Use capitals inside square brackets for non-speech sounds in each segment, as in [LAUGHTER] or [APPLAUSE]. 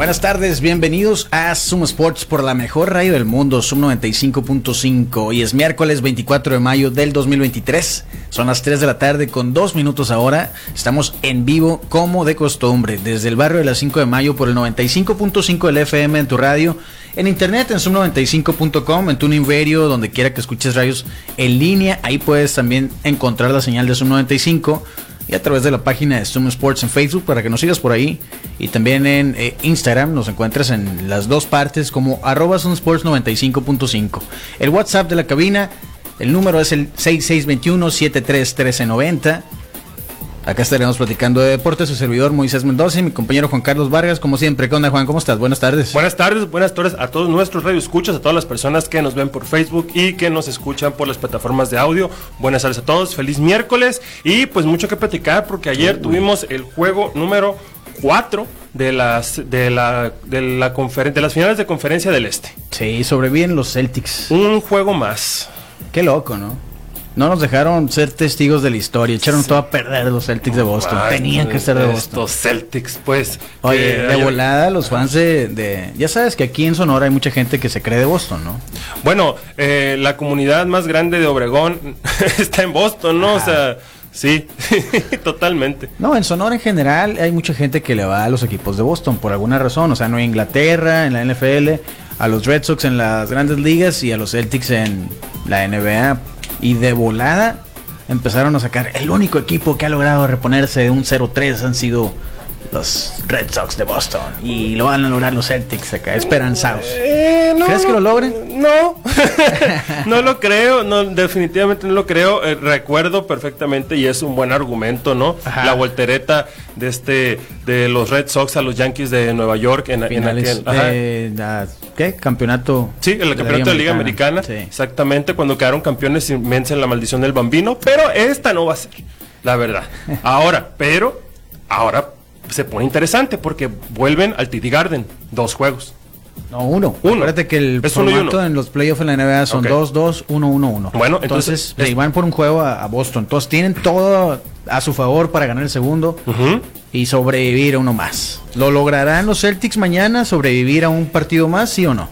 Buenas tardes, bienvenidos a Zoom Sports por la mejor radio del mundo, Zoom 95.5. Hoy es miércoles 24 de mayo del 2023. Son las 3 de la tarde con 2 minutos ahora. Estamos en vivo como de costumbre, desde el barrio de las 5 de mayo por el 95.5 del FM en tu radio, en internet en zoom95.com, en tu Inverio, donde quiera que escuches radios en línea. Ahí puedes también encontrar la señal de Zoom 95 y a través de la página de Zoom Sports en Facebook para que nos sigas por ahí. Y también en eh, Instagram nos encuentras en las dos partes como arroba Sports 95.5. El WhatsApp de la cabina, el número es el 6621-731390. Acá estaremos platicando de deportes, su servidor Moisés Mendoza y mi compañero Juan Carlos Vargas, como siempre. ¿Qué onda, Juan? ¿Cómo estás? Buenas tardes. Buenas tardes, buenas tardes a todos nuestros radioescuchas, a todas las personas que nos ven por Facebook y que nos escuchan por las plataformas de audio. Buenas tardes a todos, feliz miércoles y pues mucho que platicar porque ayer tuvimos el juego número 4 de las de la de la de las finales de conferencia del Este. Sí, sobreviven los Celtics. Un juego más. Qué loco, ¿no? No nos dejaron ser testigos de la historia. Echaron todo a perder los Celtics de Boston. Tenían que ser de Boston. Estos Celtics, pues. Oye, de volada, los fans de, Ya sabes que aquí en Sonora hay mucha gente que se cree de Boston, ¿no? Bueno, eh, la comunidad más grande de Obregón [LAUGHS] está en Boston, ¿no? O sea. Sí, [LAUGHS] totalmente. No, en Sonora en general hay mucha gente que le va a los equipos de Boston por alguna razón. O sea, no hay Inglaterra, en la NFL, a los Red Sox en las grandes ligas y a los Celtics en la NBA y de volada empezaron a sacar. El único equipo que ha logrado reponerse de un 0-3 han sido los Red Sox de Boston. Y lo van a lograr los Celtics acá, esperanzados. Eh, ¿Crees que lo logren? No, [LAUGHS] no lo creo, no, definitivamente no lo creo. Eh, recuerdo perfectamente y es un buen argumento, ¿no? La voltereta de este de los Red Sox a los Yankees de Nueva York en, aquel, ¿qué? Campeonato. Sí, el campeonato de Liga Americana. Exactamente, cuando quedaron campeones y vencen la maldición del bambino. Pero esta no va a ser, la verdad. [LAUGHS] Ahora, pero, ahora se pone interesante porque vuelven al TD Garden, dos juegos. No, uno. uno. Acuérdate que el es formato en los playoffs en la NBA son 2, 2, 1, 1, 1. Bueno, entonces, entonces van por un juego a, Boston. Entonces tienen todo a su favor para ganar el segundo y sobrevivir a uno más. ¿Lo lograrán los Celtics mañana sobrevivir a un partido más, sí o no?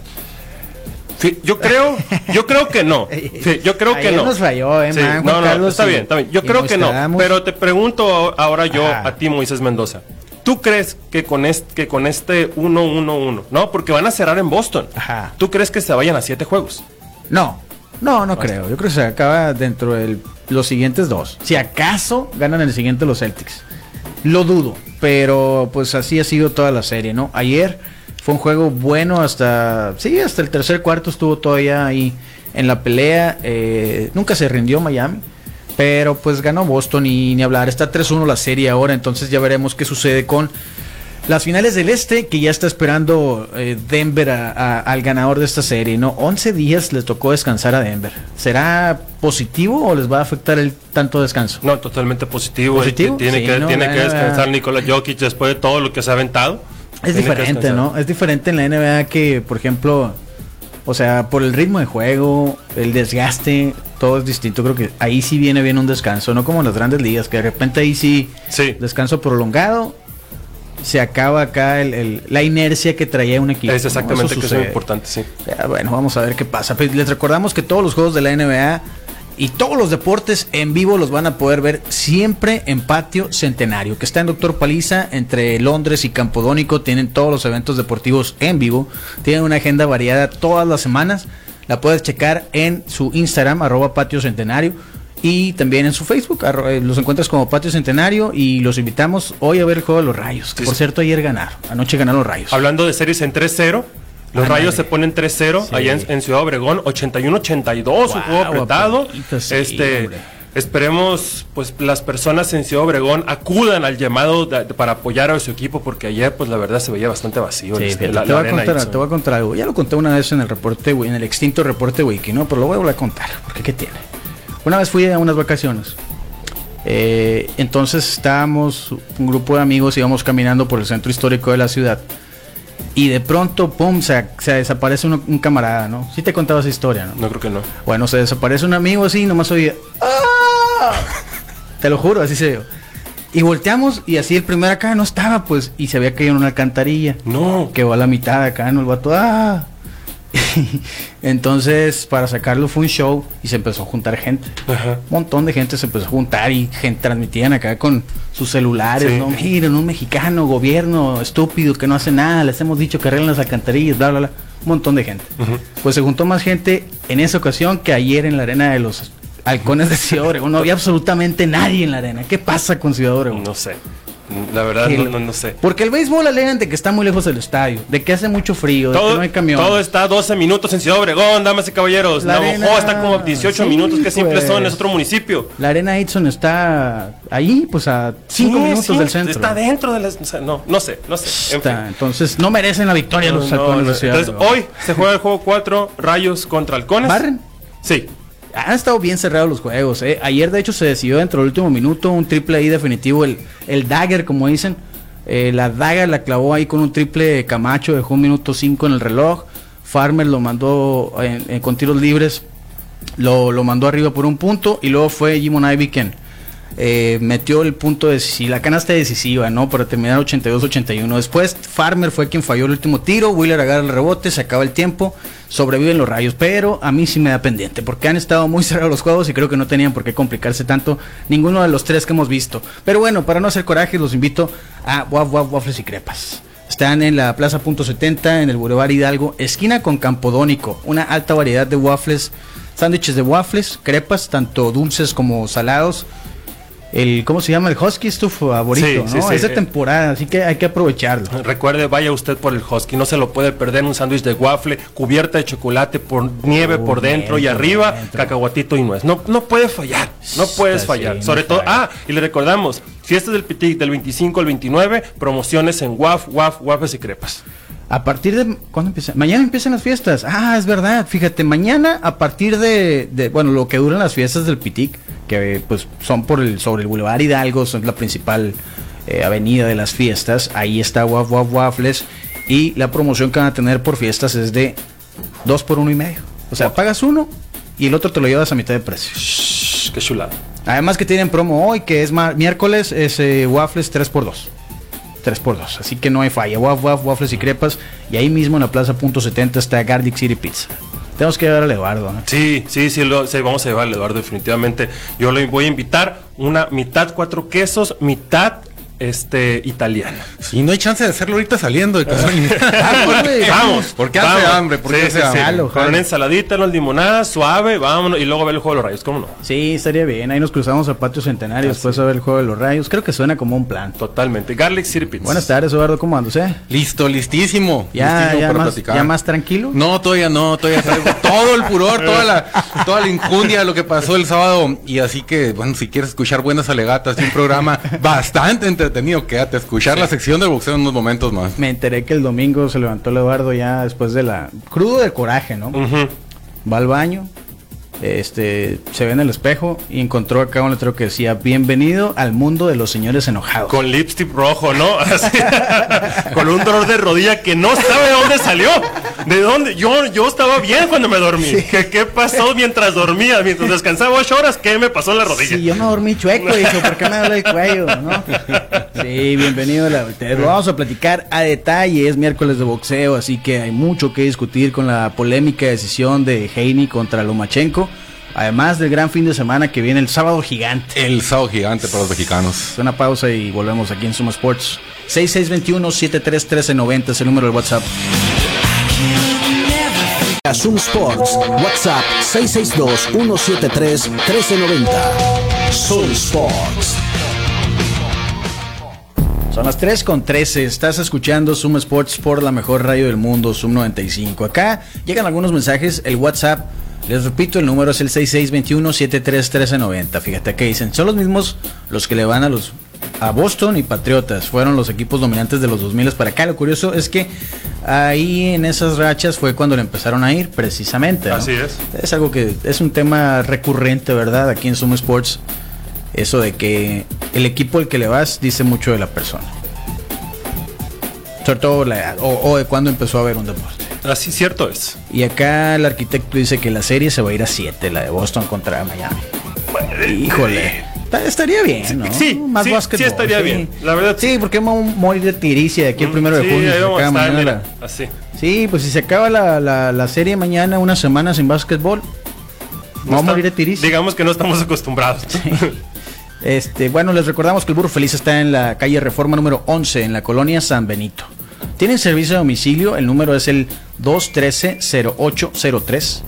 yo creo, yo creo que no. [LAUGHS] yo creo que no. Nos falló, eh, no, no, está bien, está bien. Yo creo que no. Pero te pregunto ahora yo a ti, Moisés Mendoza. ¿Tú crees que con este, que con este 1-1-1, no? Porque van a cerrar en Boston. Ajá. ¿Tú crees que se vayan a siete juegos? No, no, no creo. Yo creo que se acaba dentro de los siguientes dos. Si acaso ganan el siguiente los Celtics. Lo dudo, pero pues así ha sido toda la serie, ¿no? Ayer fue un juego bueno hasta, sí, hasta el tercer cuarto estuvo todavía ahí en la pelea. Eh, nunca se rindió Miami. Pero pues ganó Boston y ni hablar. Está 3-1 la serie ahora, entonces ya veremos qué sucede con las finales del Este, que ya está esperando eh, Denver al ganador de esta serie, ¿no? 11 días les tocó descansar a Denver. ¿Será positivo o les va a afectar el tanto descanso? No, totalmente positivo. ¿Positivo? Tiene, que, tiene que descansar Nikola Jokic después de todo lo que se ha aventado. Es diferente, ¿no? Es diferente en la NBA que, por ejemplo, o sea, por el ritmo de juego, el desgaste, todo es distinto. Creo que ahí sí viene bien un descanso, no como en las grandes ligas, que de repente ahí sí, sí. descanso prolongado, se acaba acá el, la inercia que traía un equipo. Es exactamente que es muy importante, sí. bueno, vamos a ver qué pasa. Pues, les recordamos que todos los juegos de la NBA y todos los deportes en vivo los van a poder ver siempre en Patio Centenario, que está en Doctor Paliza, entre Londres y Campodónico. Tienen todos los eventos deportivos en vivo. Tienen una agenda variada todas las semanas. La puedes checar en su Instagram, arroba Patio Centenario. Y también en su Facebook, eh, los encuentras como Patio Centenario y los invitamos hoy a ver el juego de los Rayos, que por cierto ayer ganaron, anoche ganaron los Rayos. Hablando de series en 3-0, los Rayos se ponen 3-0 allá en, Ciudad Obregón, 81-82, un juego apretado. este, esperemos pues las personas en Ciudad Obregón acudan al llamado de- de- para apoyar a su equipo porque ayer pues la verdad se veía bastante vacío Sí, la- te, la voy contar, te voy a contar algo. Ya lo conté una vez en el reporte, en el extinto reporte Wiki, ¿no? Pero lo voy a volver a contar, porque ¿qué tiene? Una vez fui a unas vacaciones. Eh, entonces estábamos, un grupo de amigos, íbamos caminando por el centro histórico de la ciudad. Y de pronto, pum, se, se desaparece uno- un camarada, ¿no? Sí te contaba esa historia, ¿no? No creo que no. Bueno, se desaparece un amigo así, nomás oía. "¡Ah!". Te lo juro, así se dio. Y volteamos y así el primer acá no estaba, pues, y se había caído en una alcantarilla. No. Quedó a la mitad acá, ¿no? El vato, ¡ah! [LAUGHS] Entonces, para sacarlo fue un show y se empezó a juntar gente. Ajá. Un montón de gente se empezó a juntar y gente transmitían acá con sus celulares, Sí. ¿no? Miren, un mexicano, gobierno estúpido que no hace nada, les hemos dicho que arreglen las alcantarillas, bla, bla, bla. Un montón de gente. Pues se juntó más gente en esa ocasión que ayer en la arena de los halcones de Ciudad Obregón. No había absolutamente nadie en la arena. ¿Qué pasa con Ciudad Obregón? No sé. La verdad no, no, no sé. Porque el béisbol alegan de que está muy lejos del estadio, de que hace mucho frío, de que Todo, no hay camión. todo está a 12 minutos en Ciudad Obregón, damas y caballeros. La Navajo arena- está como a 18 sí, minutos, que son, pues. es otro municipio. La arena Edson está ahí, pues a 5 Sí, minutos sí, del centro. Está dentro de las. o sea, no, no sé, no sé. En fin. Está, entonces no merecen la victoria los halcones de Ciudad Entonces, Obregón. hoy se juega el juego 4, Rayos contra Halcones. ¿Barren? Sí. Han estado bien cerrados los juegos. ¿eh? Ayer, de hecho, se decidió dentro del último minuto un triple ahí definitivo. El, el dagger, como dicen. Eh, la dagger la clavó ahí con un triple Camacho. Dejó un minuto 5 en el reloj. Farmer lo mandó en- en- con tiros libres. Lo, lo mandó arriba por un punto. Y luego fue Jimon Ivy quien eh, metió el punto de si la canasta decisiva, ¿no? Para terminar 82-81. Después Farmer fue quien falló el último tiro, Wheeler agarra el rebote, se acaba el tiempo, sobreviven los rayos, pero a mí sí me da pendiente, porque han estado muy [LAUGHS] cerrados los juegos y creo que no tenían por qué complicarse tanto ninguno de los tres que hemos visto. Pero bueno, para no hacer coraje, los invito a Waf Waf Waffles y Crepas. Están en la Plaza Punto 70, en el Boulevard Hidalgo, esquina con Campodónico, una alta variedad de waffles, sándwiches de waffles, crepas, tanto dulces como salados. El, ¿cómo se llama? El Husky es tu favorito, Sí, ¿no? sí, sí. es de temporada, así que hay que aprovecharlo. Recuerde, vaya usted por el Husky, no se lo puede perder un sándwich de waffle, cubierta de chocolate por nieve Por por dentro y arriba, dentro. cacahuatito y nuez. No, no puede fallar, no puedes Está, fallar. Sobre no todo, falla. ah, y le recordamos, fiestas del Pitic del 25 al 29, promociones en Waf, Waf, Waffles y crepas. A partir de... ¿Cuándo empieza? Mañana empiezan las fiestas. Ah, es verdad. Fíjate, mañana a partir de... de- bueno, lo que duran las fiestas del Pitic, que pues son por el sobre el Boulevard Hidalgo, son la principal eh, avenida de las fiestas. Ahí está Waf Waf Waffles. Y la promoción que van a tener por fiestas es de dos por uno y medio. O sea, pagas uno y el otro te lo llevas a mitad de precio. Shh, qué chulada. Además que tienen promo hoy, que es miércoles, es eh, waffles 3x2. 3x2. Así que no hay falla. Waf, waf, waffles y crepas. Y ahí mismo en la plaza punto 70 está Garlic City Pizza. Tenemos que llevar al Eduardo. ¿no? Sí, sí, sí, lo, sí, vamos a llevar al Eduardo definitivamente. Yo le voy a invitar una mitad cuatro quesos, mitad este italiana. Y no hay chance de hacerlo ahorita saliendo de casa. [LAUGHS] [LAUGHS] Vamos, güey, Vamos, ¿Por qué hace vamos. hambre? ¿Por qué Sí, hace sí, hambre? Jalo, Con una ensaladita, una limonada, suave, vámonos, y luego ver el juego de los rayos, ¿cómo no? Sí, estaría bien. Ahí nos cruzamos a Patio Centenario después a ver el juego de los rayos. Creo que suena como un plan. Totalmente. Garlic Pizza. Buenas tardes, Eduardo. ¿Cómo andas, eh? Listo, listísimo. Ya, listísimo ya, para más, platicar. ya más tranquilo. No, todavía no, todavía traigo [LAUGHS] todo el furor, toda la, toda la injundia de lo que pasó el sábado. Y así que, bueno, si quieres escuchar buenas alegatas y un programa bastante entretenido, quédate a escuchar la sección del boxeo en unos momentos más. Me enteré que el domingo se levantó el Eduardo ya después de la... Crudo de coraje, ¿no? Va al baño, este, se ve en el espejo y encontró acá un letrero que decía, bienvenido al mundo de los señores enojados. Con lipstick rojo, ¿no? [LAUGHS] Así, con un dolor de rodilla que no sabe de dónde salió. ¿De dónde? Yo, yo estaba bien cuando me dormí. ¿Qué, qué pasó mientras dormía? Mientras descansaba ocho horas, ¿qué me pasó en la rodilla? Sí, yo me dormí chueco, [LAUGHS] dijo, ¿por qué me duele el cuello? ¿no? Sí, bienvenido a la te Lo vamos a platicar a detalle, es miércoles de boxeo, así que hay mucho que discutir con la polémica decisión de Heini contra Lomachenko, además del gran fin de semana que viene el sábado gigante. El sábado gigante para los mexicanos. Una pausa y volvemos aquí en Suma Sports. 6621-731390 es el número de WhatsApp. Zoom Sports, WhatsApp 662-173-1390. Zoom Sports. Son las 3 con 13. Estás escuchando Zoom Sports por la mejor radio del mundo, Zoom 95. Acá llegan algunos mensajes. El WhatsApp Les repito, el número es el 6621-731390. Fíjate que dicen, son los mismos los que le van a los a Boston y Patriotas. Fueron los equipos dominantes de los 2000 para acá. Lo curioso es que ahí en esas rachas fue cuando le empezaron a ir, precisamente. ¿no? Así es. Es algo que es un tema recurrente, ¿verdad? Aquí en Sumo Sports. Eso de que el equipo al que le vas dice mucho de la persona. Sobre todo la edad, o, o de cuándo empezó a ver un deporte. Así cierto es. Y acá el arquitecto dice que la serie se va a ir a 7, la de Boston contra Miami. Híjole. Ta- Estaría bien, ¿no? sí, sí, sí estaría bien, la verdad, Sí, porque vamos a morir de tiricia de aquí el primero de Sí, junio. ahí se vamos a acaba estar, mañana mira, la- así. Sí, pues si se acaba la, la, la serie mañana, una semana sin básquetbol, No vamos a morir de tiricia. Digamos que no estamos acostumbrados. Este, bueno, les recordamos que el Burro Feliz está en la calle Reforma número 11, en la colonia San Benito. Tienen servicio de domicilio, el número es el 213-0803.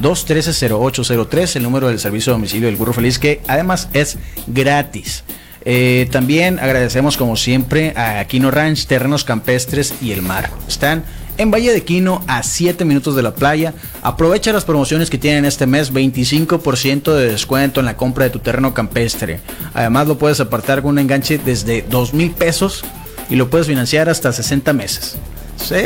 213-0803, el número del servicio de domicilio del Burro Feliz, que además es gratis. Eh, también agradecemos como siempre a Quino Ranch, Terrenos Campestres y El Mar. Están en Valle de Quino a 7 minutos de la playa. Aprovecha las promociones que tienen este mes, 25% de descuento en la compra de tu terreno campestre. Además lo puedes apartar con un enganche desde 2 mil pesos y lo puedes financiar hasta 60 meses.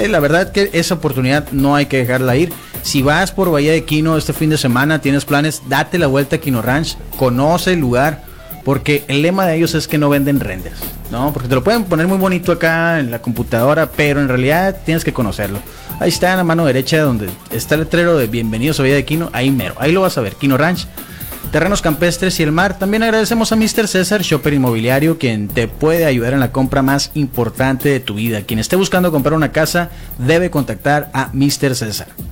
La verdad que esa oportunidad no hay que dejarla ir. Si vas por Bahía de Quino este fin de semana, tienes planes, date la vuelta a Quino Ranch, conoce el lugar, porque el lema de ellos es que no venden renders, ¿no? Porque te lo pueden poner muy bonito acá en la computadora, pero en realidad tienes que conocerlo. Ahí está en la mano derecha donde está el letrero de Bienvenidos a Bahía de Quino, ahí mero, ahí lo vas a ver, Quino Ranch. Terrenos campestres y el mar. También agradecemos a Mr. César, shopper inmobiliario, quien te puede ayudar en la compra más importante de tu vida. Quien esté buscando comprar una casa debe contactar a Mr. César.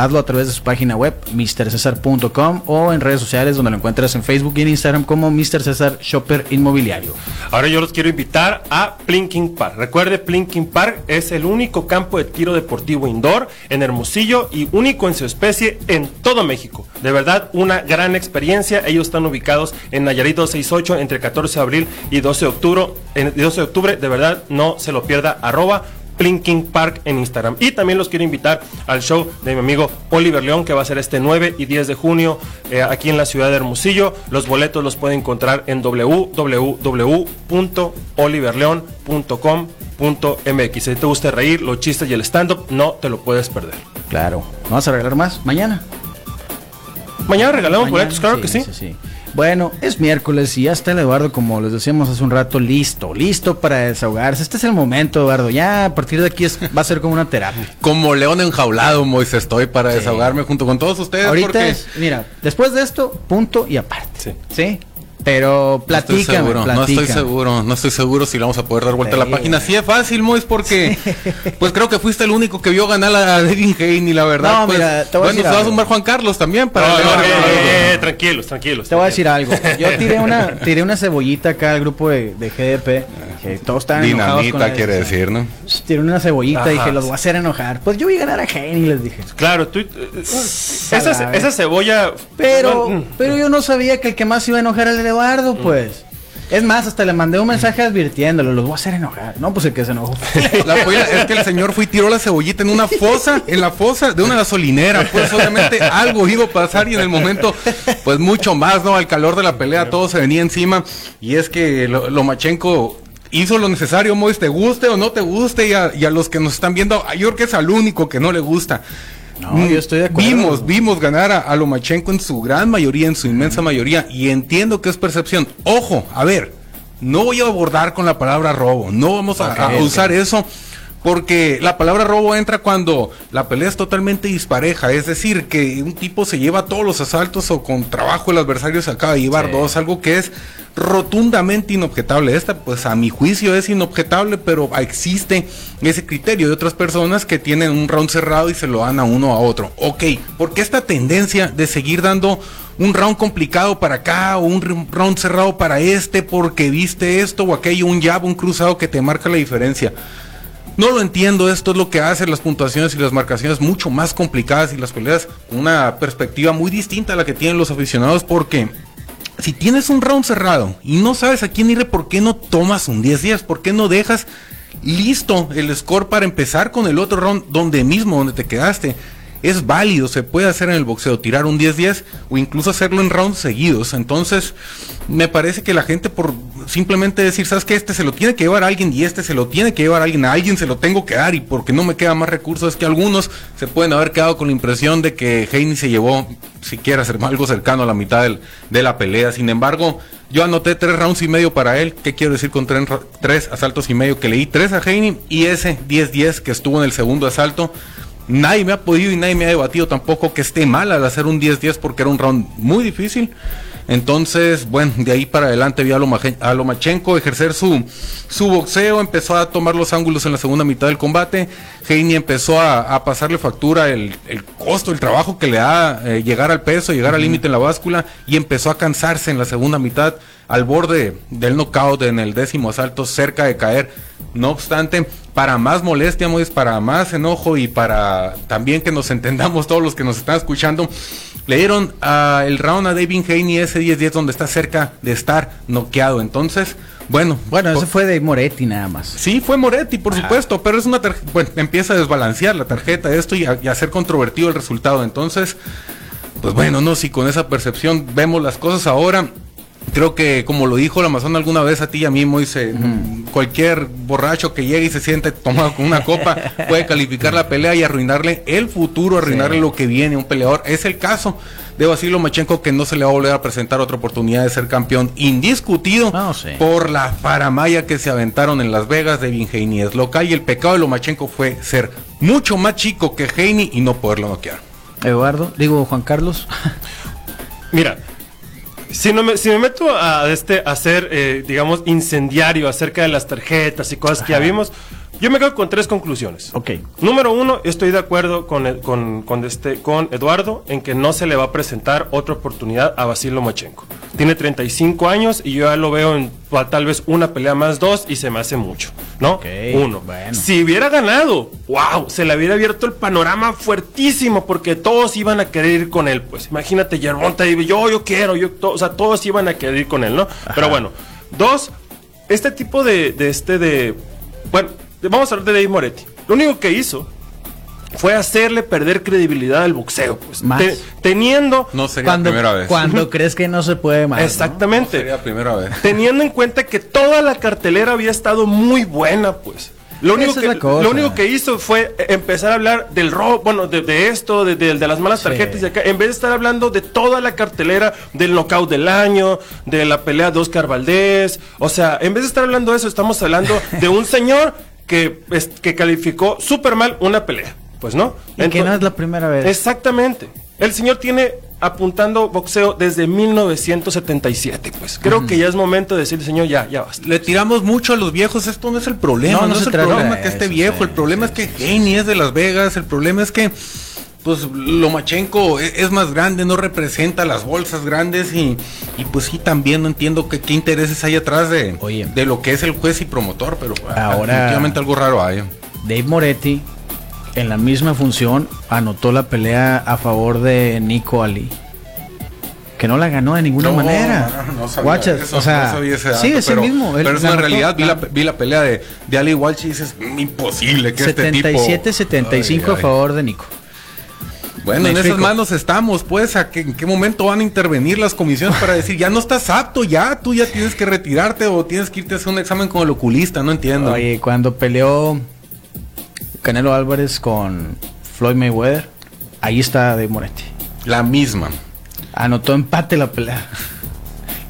Hazlo a través de su página web, mrcesar.com o en redes sociales donde lo encuentras en Facebook y en Instagram como Mr. César Shopper Inmobiliario. Ahora yo los quiero invitar a Plinking Park. Recuerde, Plinking Park es el único campo de tiro deportivo indoor en Hermosillo y único en su especie en todo México. De verdad, una gran experiencia. Ellos están ubicados en Nayarit 268 entre 14 de abril y 12 de octubre. En 12 de octubre, de verdad, no se lo pierda. Arroba Plinking Park en Instagram. Y también los quiero invitar al show de mi amigo Oliver León, que va a ser este 9 y 10 de junio eh, aquí en la ciudad de Hermosillo. Los boletos los pueden encontrar en www.oliverleón.com.mx. Si te gusta reír, los chistes y el stand-up, no te lo puedes perder. Claro. ¿Vamos a regalar más? Mañana. Mañana regalamos Mañana, boletos, claro que sí. Bueno, es miércoles y ya está el Eduardo, como les decíamos hace un rato, listo, listo para desahogarse. Este es el momento, Eduardo. Ya a partir de aquí es- va a ser como una terapia. [LAUGHS] Como león enjaulado, Moisés, estoy para desahogarme junto con todos ustedes. Ahorita porque es, mira, después de esto, punto y aparte. Sí. ¿Sí? Pero no estoy platícame, no estoy seguro, no estoy seguro si le vamos a poder dar vuelta a la página. Sí es fácil, Mois, porque pues creo que fuiste el único que vio ganar a Devin Haney, la verdad. No, pues, mira, te voy a bueno, decir se va a sumar Juan Carlos también para No, no, eh, eh, tranquilos, tranquilos. Te voy a decir algo. Yo tiré una, tiré una cebollita acá al grupo de, de GDP. Que todos estaban enojados con Dinamita la quiere decisión. decir, ¿no? Tiré una cebollita y Ajá. dije, los voy a hacer enojar. Pues yo voy a ganar a Henry, les dije. Claro, tú. eh, esa, Salame. esa cebolla. Pero, Mm. pero yo no sabía que el que más iba a enojar era el Eduardo, pues. Es más, hasta le mandé un mensaje advirtiéndolo, los voy a hacer enojar. No, pues el que se enojó. [LAUGHS] La polla es que el señor fue y tiró la cebollita en una fosa, en la fosa de una gasolinera. Pues obviamente algo iba a pasar y en el momento, pues mucho más, ¿no? Al calor de la pelea todo se venía encima. Y es que lo- Lomachenko hizo lo necesario, Mois, te guste o no te guste. Y a, y a los que nos están viendo, yo creo que es al único que no le gusta. No, yo estoy de acuerdo. Vimos, vimos ganar a, a Lomachenko en su gran mayoría, en su inmensa mayoría, y entiendo que es percepción. Ojo, a ver, no voy a abordar con la palabra robo, no vamos a, usar eso. Porque la palabra robo entra cuando la pelea es totalmente dispareja, es decir, que un tipo se lleva todos los asaltos o con trabajo el adversario se acaba de llevar Sí. dos, algo que es rotundamente inobjetable. Esta, pues a mi juicio es inobjetable, pero existe ese criterio de otras personas que tienen un round cerrado y se lo dan a uno a otro. Ok, porque esta tendencia de seguir dando un round complicado para acá o un round cerrado para este porque viste esto o aquello, un jab, un cruzado que te marca la diferencia. No lo entiendo, esto es lo que hace las puntuaciones y las marcaciones mucho más complicadas y las peleas con una perspectiva muy distinta a la que tienen los aficionados porque si tienes un round cerrado y no sabes a quién irle, ¿por qué no tomas un 10-10? ¿Por qué no dejas listo el score para empezar con el otro round donde mismo, donde te quedaste? Es válido, se puede hacer en el boxeo, tirar un 10-10 o incluso hacerlo en rounds seguidos. Entonces, me parece que la gente por simplemente decir, ¿sabes qué? Este se lo tiene que llevar a alguien y este se lo tiene que llevar a alguien, a alguien se lo tengo que dar y porque no me queda más recursos, es que algunos se pueden haber quedado con la impresión de que Heini se llevó siquiera algo cercano a la mitad de la pelea. Sin embargo, yo anoté tres rounds y medio para él. ¿Qué quiero decir con tres, tres asaltos y medio? Que leí tres a Heini y ese 10-10 que estuvo en el segundo asalto Nadie me ha podido y nadie me ha debatido tampoco que esté mal al hacer un 10-10 porque era un round muy difícil. Entonces, bueno, de ahí para adelante vi a, Lomachenko ejercer su, su boxeo, empezó a tomar los ángulos en la segunda mitad del combate. Heini empezó a, pasarle factura el, costo, el trabajo que le da eh, llegar al peso, llegar al límite en la báscula y empezó a cansarse en la segunda mitad al borde del knockout en el décimo asalto, cerca de caer. No obstante, para más molestia, para más enojo y para también que nos [LAUGHS] entendamos todos los que nos están escuchando, le dieron uh, el round a David Haney ese 10-10 donde está cerca de estar noqueado. Entonces, bueno. Bueno, ese fue de Moretti nada más. Sí, fue Moretti, por supuesto, pero es una tarjeta, bueno, empieza a desbalancear la tarjeta esto y a, y a ser controvertido el resultado. Entonces, pues bueno, no, si con esa percepción vemos las cosas ahora, creo que como lo dijo la Amazon alguna vez a ti y a mí, Moise, cualquier borracho que llegue y se siente tomado con una copa [LAUGHS] puede calificar la pelea y arruinarle el futuro, arruinarle lo que viene a un peleador. Es el caso de Basilio Machenko que no se le va a volver a presentar otra oportunidad de ser campeón indiscutido por la paramaya que se aventaron en Las Vegas de Vingeini es local y el pecado de Lomachenko fue ser mucho más chico que Heini y no poderlo noquear. Eduardo, digo Juan Carlos. Mira, si, no me, si me meto a, este, a ser, eh, digamos, incendiario acerca de las tarjetas y cosas que ya vimos, yo me quedo con tres conclusiones. Ok. Número uno, estoy de acuerdo con, con, con, este, con Eduardo en que no se le va a presentar otra oportunidad a Basil Lomachenko. Tiene 35 años y yo ya lo veo en tal vez una pelea más dos y se me hace mucho, ¿no? Okay, uno. Si hubiera ganado, wow, se le hubiera abierto el panorama fuertísimo porque todos iban a querer ir con él. Pues imagínate, Gervonta, yo, yo quiero, yo, o sea, todos iban a querer ir con él, ¿no? Pero bueno, dos, este tipo de, de este de, bueno, Vamos a hablar de Dave Moretti. Lo único que hizo fue hacerle perder credibilidad al boxeo, pues. teniendo. No sería la primera vez. Cuando [LAUGHS] crees que no se puede más. Exactamente. sería la primera vez. Teniendo en cuenta que toda la cartelera había estado muy buena, pues. Lo único, que, lo único que hizo fue empezar a hablar del robo, bueno, de, esto, de, de, las malas tarjetas, acá, en vez de estar hablando de toda la cartelera del knockout del año, de la pelea de Oscar Valdés, o sea, en vez de estar hablando de eso, estamos hablando de un señor que, que calificó súper mal una pelea. Pues no. Y que no es la primera vez. Exactamente. El señor tiene apuntando boxeo desde 1977, pues. Creo que ya es momento de decirle, señor, ya, ya basta. Le tiramos mucho a los viejos, esto no es el problema, no, es el problema que esté viejo, el problema es que Genny es de Las Vegas, el problema es que pues Lomachenko e, es, más grande, no representa las bolsas grandes y, y pues sí también no entiendo que, qué intereses hay atrás de, de lo que es el juez y promotor, pero ahora definitivamente algo raro hay. Dave Moretti en la misma función anotó la pelea a favor de Nico Ali. Que no la ganó de ninguna manera. No, Guachas, o sea, sí, es el mismo. pero es una realidad. Vi la, vi la, pelea de, de Ali Walsh y dices, imposible que 77, este tipo... 77-75 a favor de Nico. Bueno, en esas manos estamos, pues, ¿a qué, ¿en qué momento van a intervenir las comisiones para decir, ya no estás apto, ya, tú ya tienes que retirarte o tienes que irte a hacer un examen con el oculista? No entiendo. Oye, cuando peleó Canelo Álvarez con Floyd Mayweather, ahí está de Moretti. La misma. Anotó empate la pelea.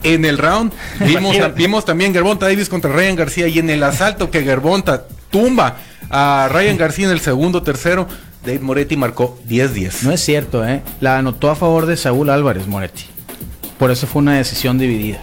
En el round [LAUGHS] vimos, vimos también Gervonta Davis contra Ryan García y en el asalto que Gervonta tumba a Ryan García en el segundo, tercero, Dave Moretti marcó 10-10. No es cierto, ¿eh? La anotó a favor de Saúl Álvarez Moretti. Por eso fue una decisión dividida.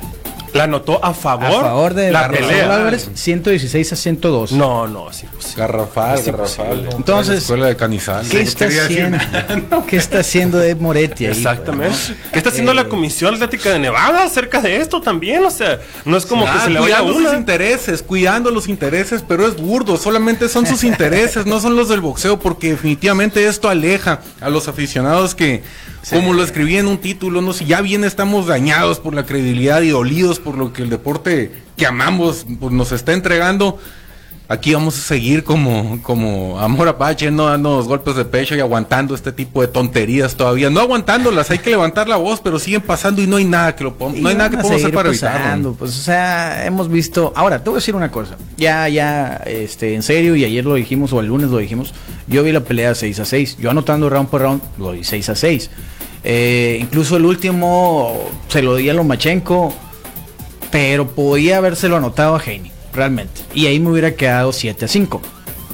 La anotó a favor. A favor de la pelea. Álvarez, 116 a 102. No, no, sí. Pues, garrafal, garrafal. Entonces, escuela de Canizal. ¿qué, está haciendo, [LAUGHS] ¿qué está haciendo Ed Moretti ahí? Exactamente. ¿Qué está haciendo la eh, Comisión Atlética de Nevada acerca de esto también? O sea, no es como que se le vaya a sus intereses, cuidando los intereses, pero es burdo. Solamente son sus [LAUGHS] intereses, no son los del boxeo, porque definitivamente esto aleja a los aficionados que como lo escribí en un título, no sé, ya bien estamos dañados por la credibilidad y dolidos por lo que el deporte que amamos pues, nos está entregando. Aquí vamos a seguir como, como amor apache, no dando los golpes de pecho y aguantando este tipo de tonterías todavía. No aguantándolas, hay que levantar la voz, pero siguen pasando y no hay nada que lo Y no hay nada que podamos hacer para pasando, evitarlo. Pues, o sea, hemos visto. Ahora, te voy a decir una cosa. Ya, ya, este, en serio, y ayer lo dijimos, o el lunes lo dijimos. Yo vi la pelea 6 a 6. Yo anotando round por round, lo vi 6 a 6. Eh, incluso el último se lo di a Lomachenko, pero podía habérselo anotado a Heine, realmente. Y ahí me hubiera quedado 7 a 5,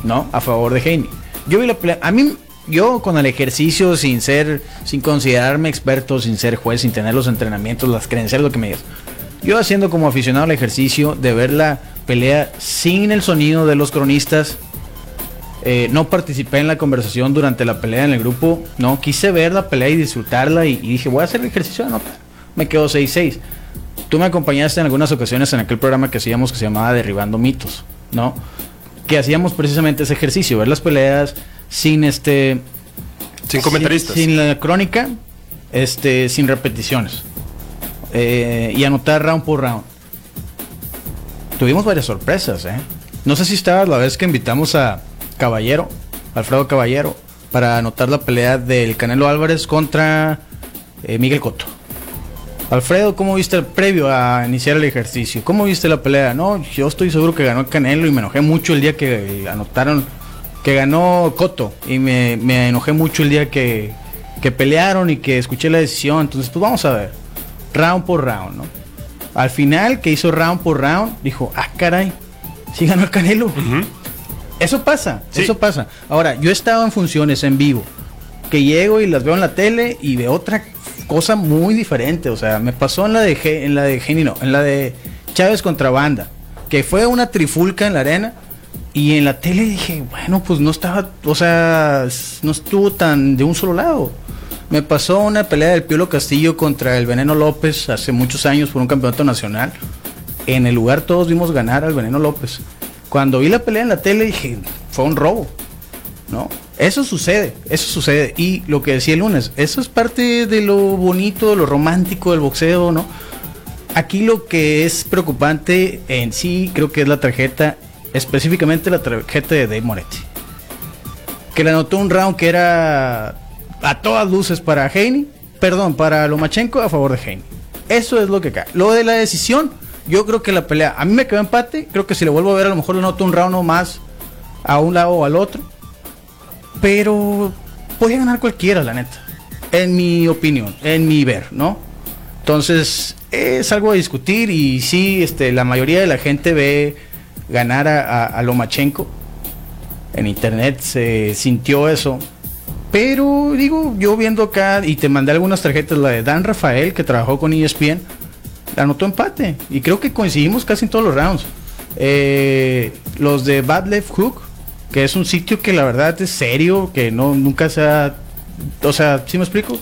¿no? A favor de Heine. Yo vi la pelea. A mí, yo con el ejercicio, sin ser, sin considerarme experto, sin ser juez, sin tener los entrenamientos, las credenciales, lo que me digas. Yo haciendo como aficionado al ejercicio de ver la pelea sin el sonido de los cronistas. eh, no participé en la conversación durante la pelea en el grupo. No, quise ver la pelea y disfrutarla. Y, y dije, voy a hacer el ejercicio de anotar. Me quedo 6-6. Tú me acompañaste en algunas ocasiones en aquel programa que hacíamos que se llamaba Derribando Mitos, ¿no? Que hacíamos precisamente ese ejercicio, ver las peleas sin este Sin comentaristas. sin, la crónica, este, sin repeticiones. Eh, y anotar round por round. Tuvimos varias sorpresas, ¿eh? No sé si estabas la vez que invitamos a Caballero, Alfredo Caballero, para anotar la pelea del Canelo Álvarez contra eh, Miguel Cotto. Alfredo, ¿cómo viste el previo a iniciar el ejercicio? ¿Cómo viste la pelea? No, yo estoy seguro que ganó el Canelo y me enojé mucho el día que anotaron que ganó Cotto y me, me enojé mucho el día que, que pelearon y que escuché la decisión. Entonces, pues vamos a ver, round por round, ¿no? Al final, que hizo round por round, dijo, ah, caray, sí ganó el Canelo. Eso pasa, Sí. eso pasa. Ahora, yo he estado en funciones en vivo, que llego y las veo en la tele y veo otra cosa muy diferente. O sea, me pasó en la de Ge- en la de Geni, no, en la de Chávez contra Banda, que fue una trifulca en la arena. Y en la tele dije, bueno, pues no estaba, o sea, no estuvo tan de un solo lado. Me pasó una pelea del Piolo Castillo contra el Veneno López hace muchos años por un campeonato nacional. En el lugar todos vimos ganar al Veneno López. Cuando vi la pelea en la tele dije, fue un robo. ¿No? Eso sucede, eso sucede. Y lo que decía el lunes, eso es parte de lo bonito, lo romántico del boxeo, ¿no? Aquí lo que es preocupante en sí creo que es la tarjeta, específicamente la tarjeta de Dave Moretti. Que le anotó un round que era a todas luces para Haney, perdón, para Lomachenko a favor de Haney. Eso es lo que cae. Lo de la decisión, yo creo que la pelea, a mí me quedó empate, creo que si le vuelvo a ver a lo mejor le anoto un round más a un lado o al otro. Pero podía ganar cualquiera, la neta. En mi opinión, en mi ver, ¿no? Entonces, es algo a discutir y sí, este, la mayoría de la gente ve ganar a, a- a Lomachenko. En internet se sintió eso. Pero digo, yo viendo acá y te mandé algunas tarjetas, la de Dan Rafael, que trabajó con ESPN, anotó empate. Y creo que coincidimos casi en todos los rounds. Eh, los de Bad Left Hook, que es un sitio que la verdad es serio, que no nunca se ha. O sea, ¿sí me explico?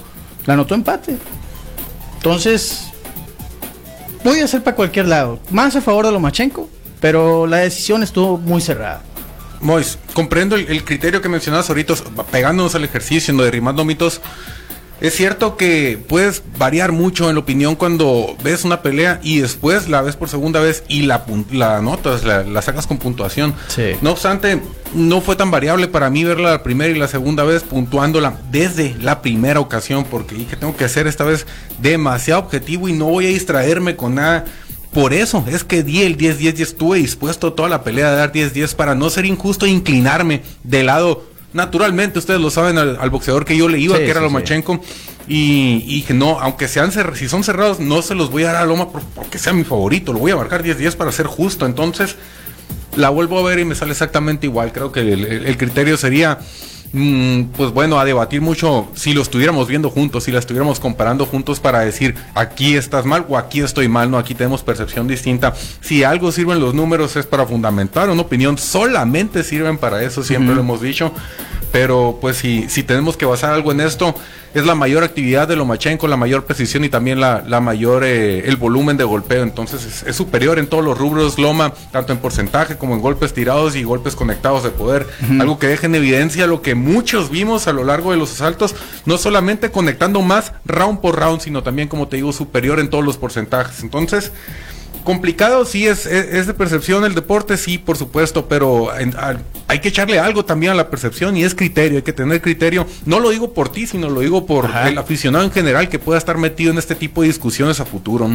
La anotó empate. Entonces, voy a hacer para cualquier lado. Más a favor de Lomachenko, pero la decisión estuvo muy cerrada. Mois, comprendo el, el criterio que mencionabas ahorita, pegándonos al ejercicio, en lo de rimando mitos. Es cierto que puedes variar mucho en la opinión cuando ves una pelea y después la ves por segunda vez y la, la notas, la, la sacas con puntuación. Sí. No obstante, no fue tan variable para mí verla la primera y la segunda vez puntuándola desde la primera ocasión porque dije tengo que ser esta vez demasiado objetivo y no voy a distraerme con nada. Por eso es que di el 10-10 y estuve dispuesto toda la pelea a dar 10-10 para no ser injusto e inclinarme de lado. Naturalmente, ustedes lo saben al, al boxeador que yo le iba, Sí, que era sí, Lomachenko. Y, y dije, no, aunque sean si son cerrados, no se los voy a dar a Loma por- porque sea mi favorito. Lo voy a marcar 10-10 para ser justo. Entonces, la vuelvo a ver y me sale exactamente igual. Creo que el, criterio sería, pues bueno, a debatir mucho si lo estuviéramos viendo juntos, si la estuviéramos comparando juntos para decir aquí estás mal o aquí estoy mal, no, aquí tenemos percepción distinta. Si algo sirven los números es para fundamentar una opinión, solamente sirven para eso, siempre lo hemos dicho. Pero pues si, si tenemos que basar algo en esto, es la mayor actividad de Lomachenko, la mayor precisión y también la, la mayor, eh, el volumen de golpeo. Entonces es, es superior en todos los rubros Loma, tanto en porcentaje como en golpes tirados y golpes conectados de poder. Algo que deja en evidencia lo que muchos vimos a lo largo de los asaltos, no solamente conectando más round por round, sino también, como te digo, superior en todos los porcentajes. Entonces, complicado, sí, es, es, es de percepción el deporte, sí, por supuesto, pero en- a- hay que echarle algo también a la percepción y es criterio, hay que tener criterio. No lo digo por ti, sino lo digo por Ajá. el aficionado en general que pueda estar metido en este tipo de discusiones a futuro.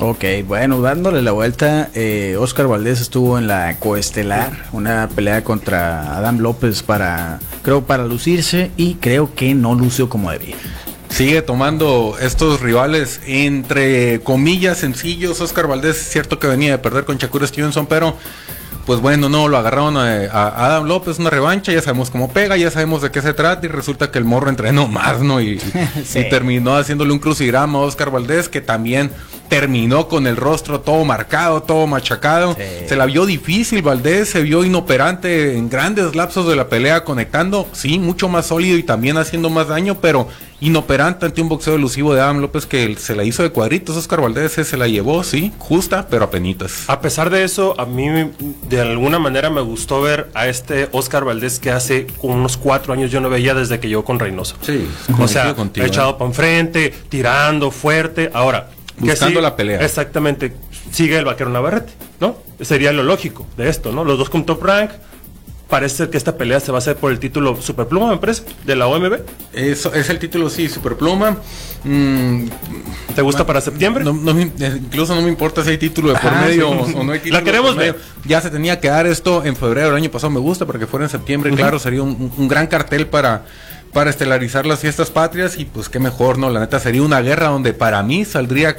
Ok, bueno, dándole la vuelta, eh, Oscar Valdés estuvo en la coestelar, una pelea contra Adam López para, creo, para lucirse y creo que no lució como debía. Sigue tomando estos rivales entre comillas sencillos. Oscar Valdés es cierto que venía de perder con Shakur Stevenson, pero pues bueno, no, lo agarraron a, a Adam López, una revancha, ya sabemos cómo pega, ya sabemos de qué se trata y resulta que el morro entrenó más, ¿no? Y, [LAUGHS] Sí. y terminó haciéndole un crucigrama a Oscar Valdés que también terminó con el rostro todo marcado, todo machacado. Sí. Se la vio difícil, Valdés se vio inoperante en grandes lapsos de la pelea, conectando, sí, mucho más sólido y también haciendo más daño, pero inoperante ante un boxeo elusivo de Adam López que se la hizo de cuadritos. Oscar Valdés se la llevó, sí, justa, pero apenitas. A pesar de eso, a mí de alguna manera me gustó ver a este Oscar Valdés que hace unos cuatro años yo no veía desde que llegó con Reynoso. Sí, O sea, contigo, echado ¿eh? para enfrente, tirando fuerte. Ahora, Buscando sí, la pelea. Exactamente. Sigue el vaquero Navarrete, ¿no? Sería lo lógico de esto, ¿no? Los dos con top rank. Parece ser que esta pelea se va a hacer por el título Superpluma, me parece, de la OMB. Eso es el título, sí, Superpluma. Mm, ¿Te gusta para septiembre? No, no me- eh, incluso no me importa si hay título de por Ah, medio sí. o, o no hay [LAUGHS] La título. de queremos ver. Ya se tenía que dar esto en febrero del año pasado. Me gusta porque fuera en septiembre. Claro, sería un, un gran cartel para, para estelarizar las fiestas patrias. Y pues qué mejor, ¿no? La neta sería una guerra donde para mí saldría.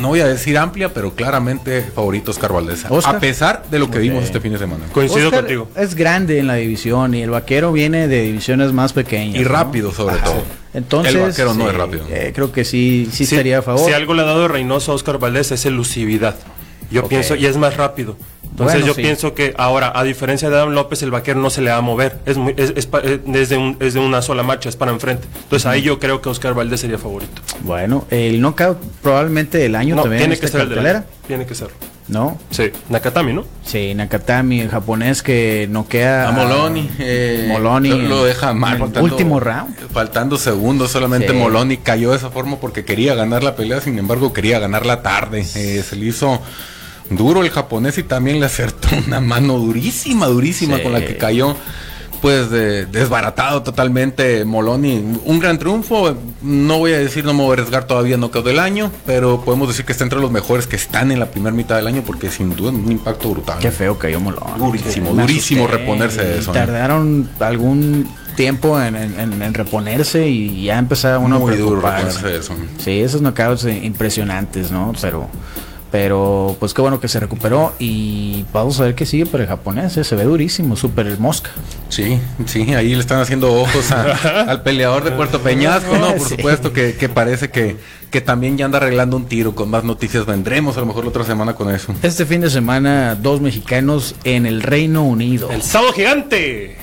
No voy a decir amplia, pero claramente favorito Oscar Valdez. Oscar. A pesar de lo que vimos este fin de semana. Coincido Oscar contigo. Es grande en la división y el vaquero viene de divisiones más pequeñas. Y ¿no? rápido, sobre todo. Entonces, El vaquero no sí, es rápido. eh, creo que sí, sí, Si- estaría a favor. Si algo le ha dado Reynoso a Oscar Valdés es elusividad. Yo pienso, y es más rápido. Entonces Bueno, yo sí. pienso que ahora, a diferencia de Adam López, el vaquero no se le va a mover. Es, muy, es, es pa- eh, es de un- es de una sola marcha, es para enfrente. Entonces ahí yo creo que Oscar Valdés sería favorito. Bueno, el knockout probablemente del año No, también tiene en que ser el de cartelera, la- Tiene que ser. ¿no? Sí, Nakatami, ¿no? Sí, Nakatami, el japonés que noquea A Moloni. eh, Moloni Lo, deja mal. en el último round. Faltando segundos, solamente Sí. Moloni cayó de esa forma porque quería ganar la pelea, sin embargo quería ganar la tarde. Eh, se le hizo duro el japonés y también le acertó [LAUGHS] una mano durísima, durísima Sí. con la que cayó. Pues de- desbaratado totalmente Moloni. Un gran triunfo. No voy a decir, no me voy a arriesgar todavía no quedó del año, pero podemos decir que está entre los mejores que están en la primera mitad del año porque sin duda un impacto brutal. Qué feo cayó Molón. Durísimo, durísimo reponerse de eso. Tardaron algún tiempo en, en- en- en reponerse y ya empezaba uno Muy a duro reponerse de eso. Sí, esos knockouts eh, impresionantes, ¿no? Pero, pero pues qué bueno que se recuperó y vamos a ver qué sigue para el japonés. eh, Se ve durísimo, súper mosca. Sí, sí, ahí le están haciendo ojos a- [LAUGHS] al peleador de Puerto Peñasco, ¿no? Por [LAUGHS] Sí. supuesto que, que parece que, que también ya anda arreglando un tiro. Con más noticias vendremos a lo mejor la otra semana con eso. Este fin de semana, dos mexicanos en el Reino Unido. El sábado gigante.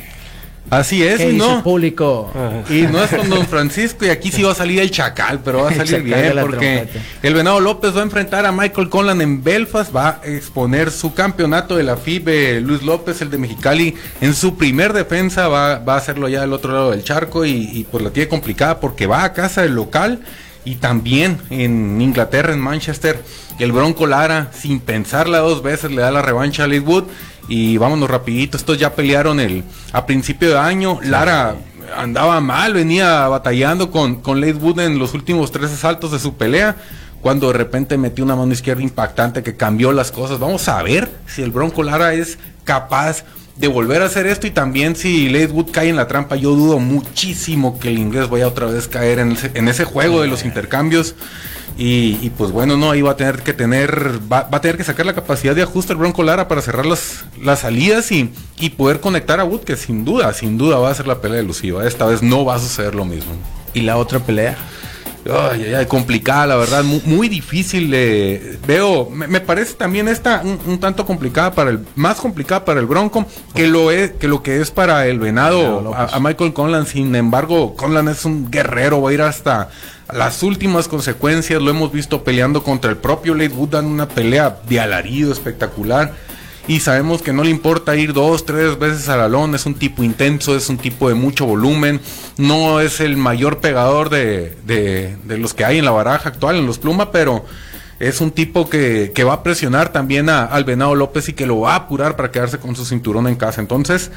Así es, ¿Qué y dice el no. público? Y no es con Don Francisco y aquí sí va a salir el chacal, pero va a [LAUGHS] salir bien porque trompeta. el Venado López va a enfrentar a Michael Conlan en Belfast, va a exponer su campeonato de la FIB, Luis López, el de Mexicali, en su primer defensa, va, va a hacerlo ya del otro lado del charco y, y pues la tiene complicada porque va a casa del local y también en Inglaterra, en Manchester, el Bronco Lara, sin pensarla dos veces, le da la revancha a Lee Wood y vámonos rapidito, estos ya pelearon el a principio de año, Lara andaba mal, venía batallando con, con Wood en los últimos tres asaltos de su pelea. Cuando de repente metió una mano izquierda impactante que cambió las cosas. Vamos a ver si el Bronco Lara es capaz de volver a hacer esto y también si Leigh Wood cae en la trampa. Yo dudo muchísimo que el inglés vaya otra vez a caer en ese, en ese juego de los intercambios. Y, y, pues bueno, no, ahí va a tener que tener, va, va a tener que sacar la capacidad de ajuste el Bronco Lara para cerrar las, las salidas y, y poder conectar a Wood, que sin duda, sin duda va a ser la pelea elusiva. Esta vez no va a suceder lo mismo. Y la otra pelea. Ay, ay, ay, complicada, la verdad, muy, muy difícil veo, me, me parece también esta un, un tanto complicada para el, más complicada para el Bronco que lo es, que lo que es para el Venado, a, a Michael Conlan, sin embargo, Conlan es un guerrero, va a ir hasta las últimas consecuencias, lo hemos visto peleando contra el propio Late Wood, dando una pelea de alarido espectacular y sabemos que no le importa ir dos, tres veces al balón, es un tipo intenso, es un tipo de mucho volumen, no es el mayor pegador de, de, de los que hay en la baraja actual, en los Pluma, pero es un tipo que, que va a presionar también a, al Venado López y que lo va a apurar para quedarse con su cinturón en casa. Entonces,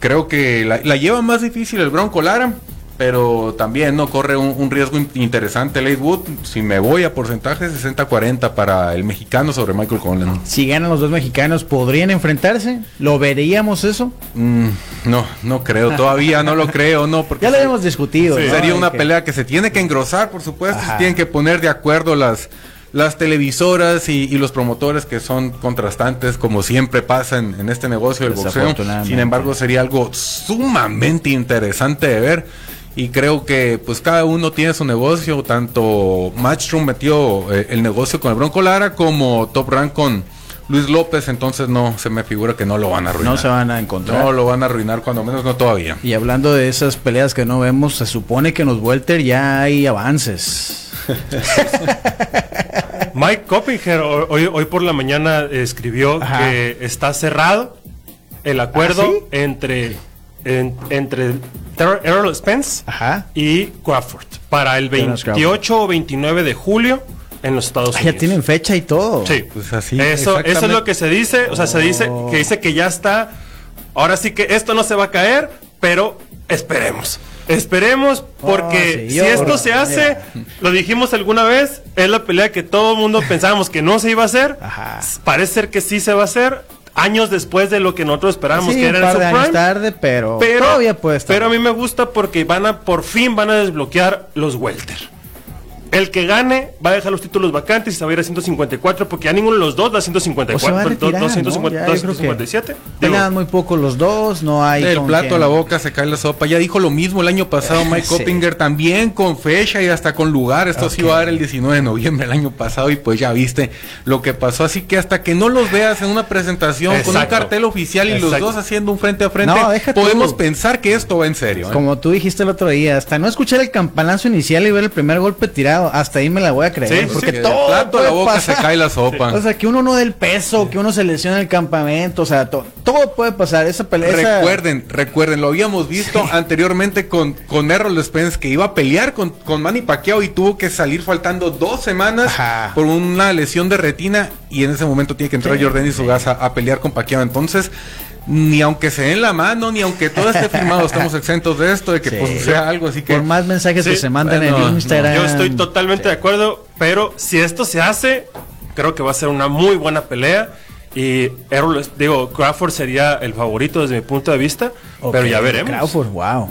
creo que la, la lleva más difícil el Bronco Lara pero también no corre un, un riesgo in- interesante Late Wood. Si me voy a porcentaje 60-40 para el mexicano sobre Michael Conlan. Si ganan los dos mexicanos, ¿podrían enfrentarse? ¿Lo veríamos eso? Mm, no, no creo, todavía no lo creo, no, porque [LAUGHS] Ya lo habíamos discutido. ¿no? sería una pelea que se tiene que engrosar, por supuesto, Ajá. se tienen que poner de acuerdo las las televisoras y, y los promotores que son contrastantes, como siempre pasa en, en este negocio del boxeo. Sin embargo, sería algo sumamente interesante de ver. Y creo que pues cada uno tiene su negocio, tanto Matchroom metió eh, el negocio con el Bronco Lara como Top Rank con Luis López, entonces no, se me figura que no lo van a arruinar. No se van a encontrar. No lo van a arruinar, cuando menos no todavía. Y hablando de esas peleas que no vemos, se supone que en los Welter ya hay avances. [LAUGHS] Mike Coppinger ho- hoy, hoy por la mañana escribió Ajá. que está cerrado el acuerdo ¿Ah, sí? entre, en- entre Ter- Errol Spence Ajá. y Crawford para el Terrence 28 o 29 de julio en los Estados Ah, Unidos. ya tienen fecha y todo. Sí, Pues así, Eso, eso es lo que se dice. O sea, se dice Oh. que dice que ya está. Ahora sí que esto no se va a caer, pero esperemos. Esperemos porque sí, si esto se hace, lo dijimos alguna vez, es la pelea que todo el mundo pensábamos que no se iba a hacer. Ajá. Parece ser que sí se va a hacer. Años después de lo que nosotros esperábamos Sí, que un era en par de años prime. tarde, pero, Pero, todavía puede estar. pero a mí me gusta porque van a, por fin van a desbloquear los welter. El que gane va a dejar los títulos vacantes y se va a ir a 154 porque ya ninguno de los dos da O se va a 154, retirar, ¿no? 250, Ya, yo creo que 257. Digo, Pelean muy poco los dos, no hay Del con plato quien- a la boca se cae la sopa. Ya dijo lo mismo el año pasado Mike Sí. Coppinger también con fecha y hasta con lugar. Esto sí iba a dar el 19 de noviembre el año pasado y pues ya viste lo que pasó. Así que hasta que no los veas en una presentación con un cartel oficial y los dos haciendo un frente a frente, No, tú. podemos pensar que esto va en serio. ¿eh? Como tú dijiste el otro día, hasta no escuchar el campanazo inicial y ver el primer golpe tirado, hasta ahí me la voy a creer. Sí, porque Que del todo plato a la boca pasar. se cae la sopa. O sea, que uno no dé el peso, que uno se lesione en el campamento, o sea, to- todo puede pasar. Esa pelea. esa- Recuerden, recuerden, lo habíamos visto anteriormente con, con Errol Spence que iba a pelear con, con Manny Pacquiao y tuvo que salir faltando dos semanas Ajá. por una lesión de retina y en ese momento tiene que entrar Jordan y Sugasa a pelear con Pacquiao. Entonces, ni aunque se den la mano, ni aunque todo esté firmado, estamos exentos de esto, de que Sí. pues, sea algo así que... Por más mensajes Sí, que se manden bueno, en Instagram. Yo estoy totalmente de acuerdo, pero si esto se hace, creo que va a ser una muy buena pelea. Y Errol, digo, Crawford sería el favorito desde mi punto de vista, Pero ya veremos. Crawford, wow.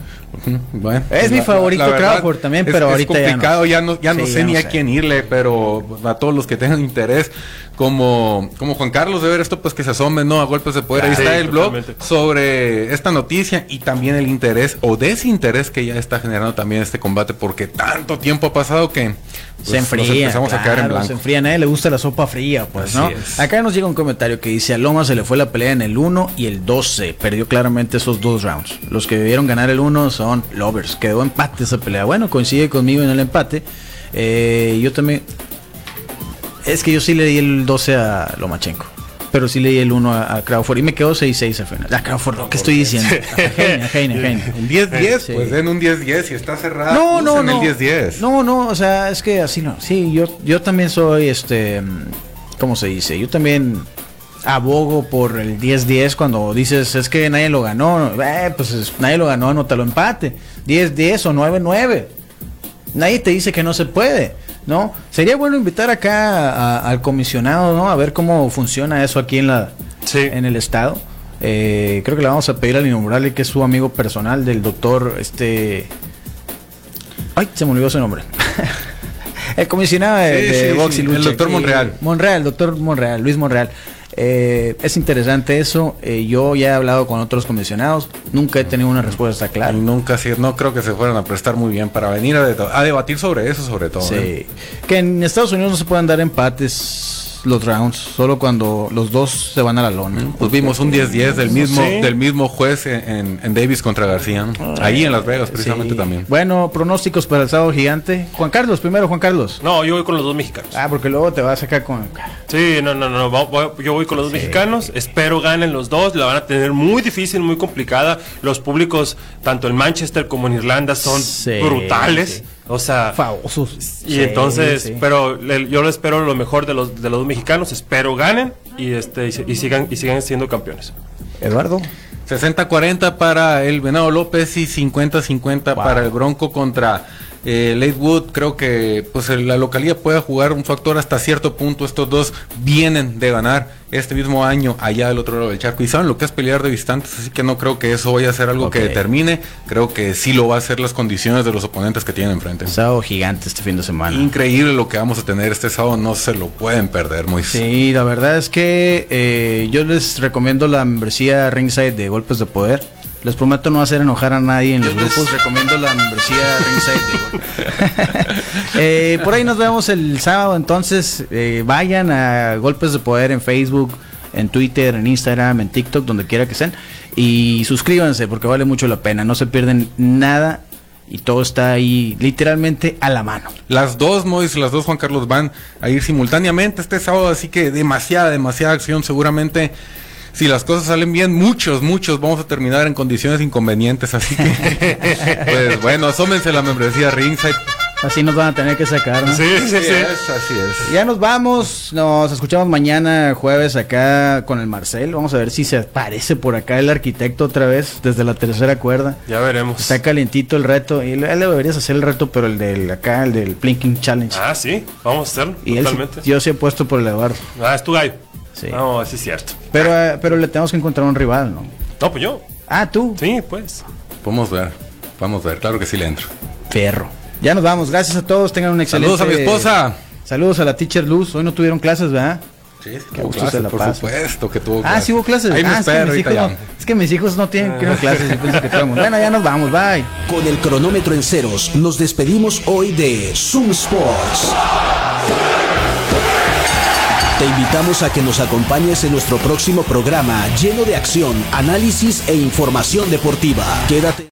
Bueno, Es mi favorito verdad, Crawford también, es- pero es ahorita ya no. complicado, ya no, ya no, Sí, sé ya ni a quién irle, pero a todos los que tengan interés, como, como Juan Carlos de ver esto, pues que se asomen, ¿no? A golpes de poder. Ahí Sí, está el blog totalmente. sobre esta noticia y también el interés o desinterés que ya está generando también este combate, porque tanto tiempo ha pasado que pues, se nos enfría. empezamos a caer en blanco. Se enfría, a nadie le gusta la sopa fría, pues, Así ¿no? es. Acá nos llega un comentario que dice: A Loma se le fue la pelea en el 1 y el 12. Perdió claramente esos dos rounds. Los que debieron ganar el 1 son Lovers. Quedó empate esa pelea. Bueno, coincide conmigo en el empate. Eh, yo también. Es que yo sí le di el 12 a Lomachenko. Pero sí le di el 1 a, a Crawford. Y me quedó 6-6 al final. A Crawford, lo que estoy diciendo. Genia. [LAUGHS] Un 10-10, Sí. pues den un 10-10 y está cerrado. No, no, no. el 10-10. No, no, o sea, es que así no. Sí, yo, yo también soy, este, ¿cómo se dice? Yo también abogo por el 10-10 cuando dices, es que nadie lo ganó. Eh, pues es- nadie lo ganó, no te lo empate. 10-10 o 9-9. Nadie te dice que no se puede, ¿no? Sería bueno invitar acá a- al comisionado, ¿no? A ver cómo funciona eso aquí en la Sí. en el estado. Eh, creo que le vamos a pedir al innombrable que es su amigo personal del doctor este Ay, se me olvidó su nombre. [LAUGHS] el comisionado de, Sí, de sí, box sí, el doctor Monreal. Monreal, doctor Monreal, Luis Monreal. Eh, es interesante eso. Eh, yo ya he hablado con otros comisionados. Nunca he tenido una respuesta clara. Nunca, sí, no creo que se fueran a prestar muy bien para venir a, de- a debatir sobre eso, sobre todo. ¿eh? Sí. Que en Estados Unidos no se pueden dar empates los rounds, solo cuando los dos se van a la lona. Pues vimos un 10-10 del mismo, Sí. del mismo juez en, en Davis contra García. ¿no? Ahí en Las Vegas, precisamente Sí. también. Bueno, pronósticos para el sábado gigante. Juan Carlos, primero Juan Carlos. No, yo voy con los dos mexicanos. Ah, porque luego te vas a sacar con... Sí, no, no, no, voy- yo voy con los dos mexicanos, espero ganen los dos, la van a tener muy difícil, muy complicada. Los públicos, tanto en Manchester como en Irlanda, son Sí, brutales. O sea, Famosos. y Sí, entonces, sí. pero le- yo lo espero lo mejor de los de los dos mexicanos, espero ganen y este y, sigan y sigan siendo campeones. Eduardo. 60-40 para el Venado López y 50-50 Wow. para el Bronco contra eh, Lakewood. Creo que pues la localidad puede jugar un factor hasta cierto punto. Estos dos vienen de ganar este mismo año allá del otro lado del charco y saben lo que es pelear de visitantes, así que no creo que eso vaya a ser algo que determine. Creo que sí lo va a hacer las condiciones de los oponentes que tienen enfrente. Sábado gigante este fin de semana. Increíble lo que vamos a tener este sábado, no se lo pueden perder, muy Sí, la verdad es que eh, yo les recomiendo la membresía Ringside de Golpes de Poder. Les prometo no hacer enojar a nadie en los grupos. Recomiendo la membresía Ringside. [LAUGHS] Eh, por ahí nos vemos el sábado. Entonces, eh, vayan a Golpes de Poder en Facebook, en Twitter, en Instagram, en TikTok, donde quiera que estén. Y suscríbanse porque vale mucho la pena. No se pierden nada. Y todo está ahí literalmente a la mano. Las dos, Mois, las dos Juan Carlos van a ir simultáneamente este sábado, así que demasiada, demasiada acción. Seguramente, si las cosas salen bien, muchos, muchos vamos a terminar en condiciones inconvenientes. Así que, [LAUGHS] pues bueno, asómense la membresía Ringside. Así nos van a tener que sacar. ¿no? Sí, sí, sí. es, así es. Ya nos vamos, nos escuchamos mañana jueves acá con el Marcel. Vamos a ver si se aparece por acá el arquitecto otra vez desde la tercera cuerda. Ya veremos. Está calientito el reto. Y él él deberías hacer el reto, pero el del acá, el del Plinking Challenge. Ah, sí, vamos a hacerlo y él, totalmente. yo sí he puesto por el Eduardo. Ah, es tu gallo. Sí. No, sí es cierto. Pero, eh, pero le tenemos que encontrar un rival, ¿no? No, pues yo. Ah, tú. Sí, pues. Vamos a ver, vamos a ver, claro que sí le entro. Fierro. Ya nos vamos. Gracias a todos. Tengan un excelente. Saludos a mi esposa. Saludos a la teacher Luz. Hoy no tuvieron clases, ¿verdad? Sí, Qué gusto se la por supuesto que tuvo Ah, sí hubo clases. Ahí me ah, es, que mis hijos no, es que mis hijos no tienen que [LAUGHS] clases. Yo pienso que todo el mundo- Bueno, ya nos vamos. Bye. Con el cronómetro en ceros, nos despedimos hoy de Zoom Sports. Te invitamos a que nos acompañes en nuestro próximo programa lleno de acción, análisis e información deportiva. Quédate.